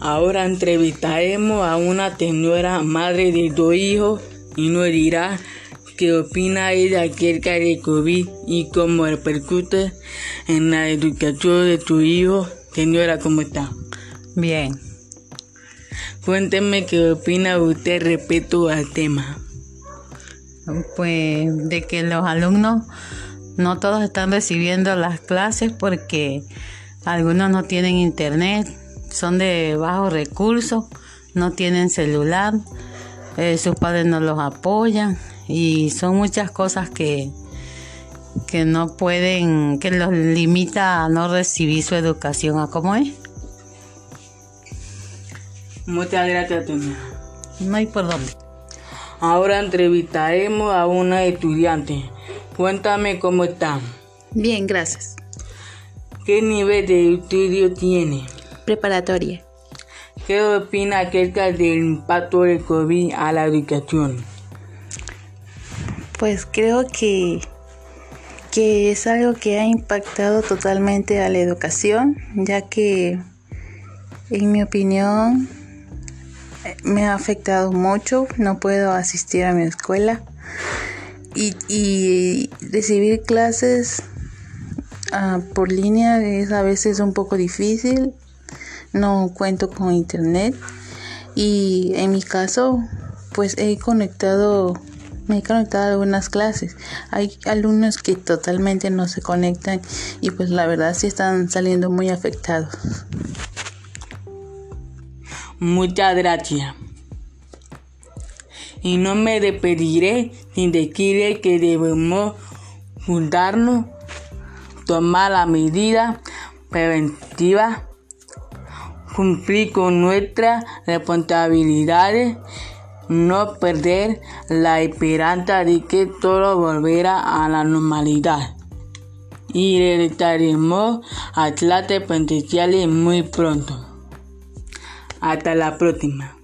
Ahora entrevistaremos a una señora madre de dos hijos y nos dirá qué opina ella acerca de COVID y cómo repercute en la educación de tu hijo. Señora, ¿cómo está? Bien. Cuénteme qué opina usted respecto al tema. Pues de que los alumnos no todos están recibiendo las clases porque algunos no tienen internet, son de bajos recursos, no tienen celular, eh, sus padres no los apoyan y son muchas cosas que, que no pueden, que los limita a no recibir su educación a cómo es. Muchas gracias, No hay por dónde. Ahora entrevistaremos a una estudiante. Cuéntame cómo está. Bien, gracias. ¿Qué nivel de estudio tiene? Preparatoria. ¿Qué opina acerca del impacto del COVID a la educación? Pues creo que, que es algo que ha impactado totalmente a la educación, ya que en mi opinión me ha afectado mucho, no puedo asistir a mi escuela y, y recibir clases uh, por línea es a veces un poco difícil, no cuento con internet y en mi caso pues he conectado me he conectado a algunas clases. Hay alumnos que totalmente no se conectan y pues la verdad sí están saliendo muy afectados. Muchas gracias. Y no me despediré sin decirle que debemos juntarnos, tomar la medida preventiva, cumplir con nuestras responsabilidades, no perder la esperanza de que todo volverá a la normalidad. Y regresaremos a clases muy pronto. Hasta la próxima.